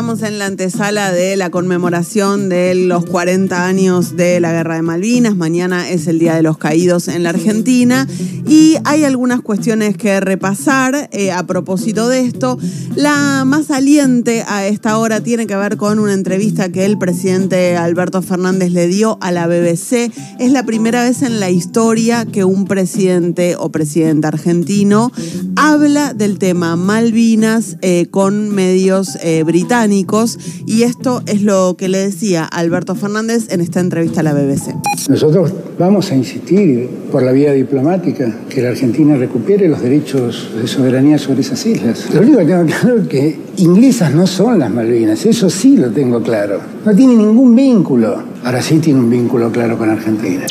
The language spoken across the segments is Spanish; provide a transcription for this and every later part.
estamos en la antesala de la conmemoración de los 40 años de la Guerra de Malvinas. Mañana es el Día de los Caídos en la Argentina y hay algunas cuestiones que repasar eh, a propósito de esto. La más saliente a esta hora tiene que ver con una entrevista que el presidente Alberto Fernández le dio a la BBC. Es la primera vez en la historia que un presidente o presidente argentino habla del tema Malvinas eh, con medios eh, británicos y esto es lo que le decía Alberto Fernández en esta entrevista a la BBC. Nosotros vamos a insistir por la vía diplomática que la Argentina recupere los derechos de soberanía sobre esas islas. Lo único que tengo claro es que inglesas no son las Malvinas, eso sí lo tengo claro. No tiene ningún vínculo. Ahora sí tiene un vínculo claro con Argentina.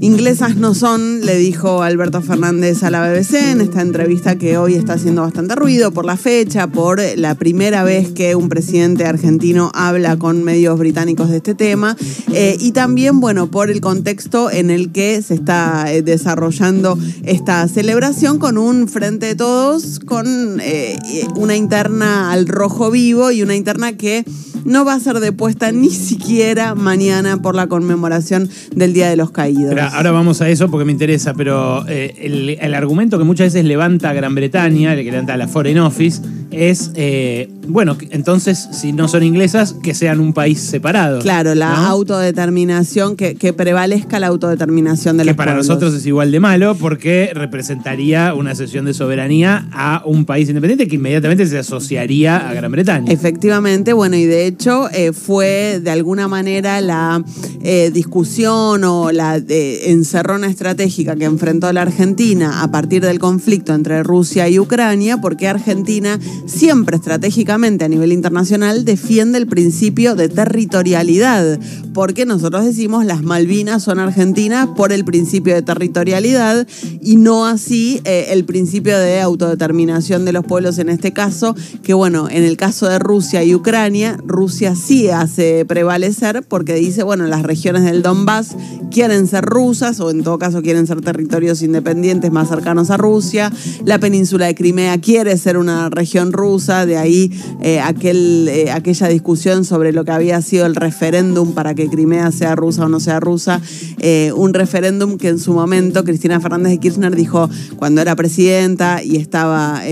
Inglesas no son, le dijo Alberto Fernández a la BBC en esta entrevista que hoy está haciendo bastante ruido por la fecha, por la primera vez que un presidente argentino habla con medios británicos de este tema eh, y también, bueno, por el contexto en el que se está eh, desarrollando esta celebración con un frente de todos, con eh, una interna al rojo vivo y una interna que no va a ser depuesta ni siquiera mañana por la conmemoración del Día de los Caídos. ahora vamos a eso porque me interesa, pero eh, el, argumento que muchas veces levanta Gran Bretaña, el que levanta la Foreign Office, es, eh, bueno, entonces si no son inglesas, que sean un país separado. Claro, la autodeterminación, que, prevalezca la autodeterminación de que los para nosotros es igual de malo porque representaría una cesión de soberanía a un país independiente que inmediatamente se asociaría a Gran Bretaña. Efectivamente, bueno, y de hecho eh, fue de alguna manera la eh, discusión o la encerrona estratégica que enfrentó la Argentina a partir del conflicto entre Rusia y Ucrania, porque Argentina siempre estratégicamente a nivel internacional defiende el principio de territorialidad, porque nosotros decimos las Malvinas son argentinas por el principio de territorialidad y no así eh, el principio de autodeterminación de los pueblos en este caso, que bueno, en el caso de Rusia y Ucrania, Rusia sí hace prevalecer porque dice, bueno, las regiones del Donbass quieren ser rusas o en todo caso quieren ser territorios independientes más cercanos a Rusia, la península de Crimea quiere ser una región rusa, de ahí eh, aquel, eh, aquella discusión sobre lo que había sido el referéndum para que Crimea sea rusa o no sea rusa, eh, un referéndum que en su momento Cristina Fernández de Kirchner dijo cuando era presidenta y estaba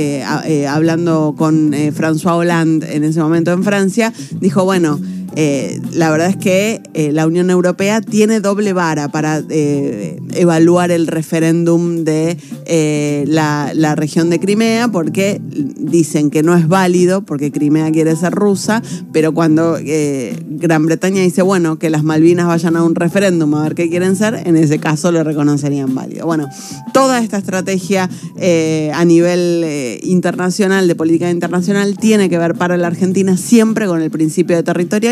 hablando con François Hollande en ese momento en Francia, dijo, bueno, eh, la verdad es que eh, la Unión Europea tiene doble vara para eh, evaluar el referéndum de la, la, región de Crimea, porque dicen que no es válido, porque Crimea quiere ser rusa, pero cuando Gran Bretaña dice, bueno, que las Malvinas vayan a un referéndum a ver qué quieren ser, en ese caso lo reconocerían válido. Bueno, toda esta estrategia a nivel internacional, de política internacional, tiene que ver para la Argentina siempre con el principio de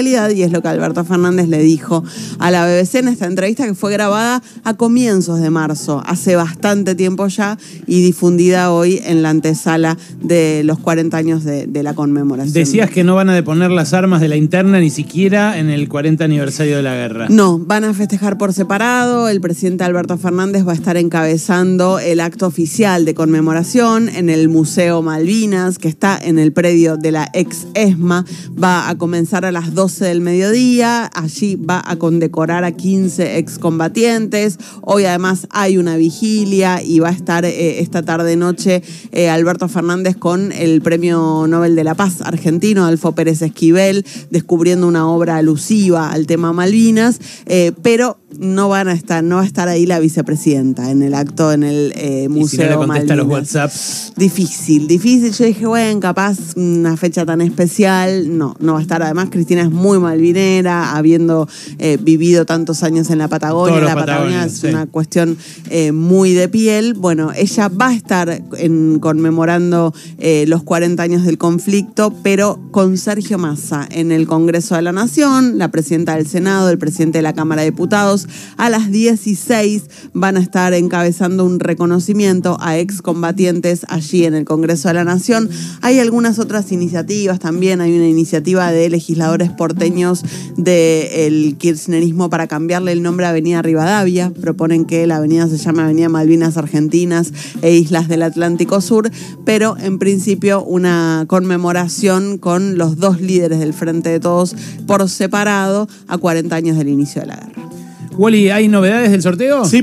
y es lo que Alberto Fernández le dijo a la BBC en esta entrevista que fue grabada a comienzos de marzo, hace bastante tiempo ya y difundida hoy en la antesala de los 40 años de, la conmemoración. Decías que no van a deponer las armas de la interna ni siquiera en el 40 aniversario de la guerra. No, van a festejar por separado. El presidente Alberto Fernández va a estar encabezando el acto oficial de conmemoración en el Museo Malvinas, que está en el predio de la ex ESMA. Va a comenzar a las 12 del mediodía. Allí va a condecorar a 15 excombatientes. Hoy además hay una vigilia y va a estar eh, esta tarde-noche eh, Alberto Fernández con el Premio Nobel de la Paz argentino, Alfo Pérez Esquivel, descubriendo una obra alusiva al tema Malvinas. Eh, pero no van a estar, no va a estar ahí la vicepresidenta en el acto en el eh, Museo ¿Y si los WhatsApps? Difícil, difícil. Yo dije, bueno, capaz una fecha tan especial. No, no va a estar. Además, Cristina es muy malvinera, habiendo eh, vivido tantos años en la Patagonia. La Patagonia es una cuestión eh, muy de piel. Bueno, ella va a estar en, conmemorando los 40 años del conflicto, pero con Sergio Massa en el Congreso de la Nación, la presidenta del Senado, el presidente de la Cámara de Diputados a las 16 van a estar encabezando un reconocimiento a excombatientes allí en el Congreso de la Nación. Hay algunas otras iniciativas también. Hay una iniciativa de legisladores por porteños del kirchnerismo para cambiarle el nombre a Avenida Rivadavia. Proponen que la avenida se llame Avenida Malvinas Argentinas e Islas del Atlántico Sur, pero en principio una conmemoración con los dos líderes del Frente de Todos por separado a 40 años del inicio de la guerra. Wally, ¿hay novedades del sorteo? Sí,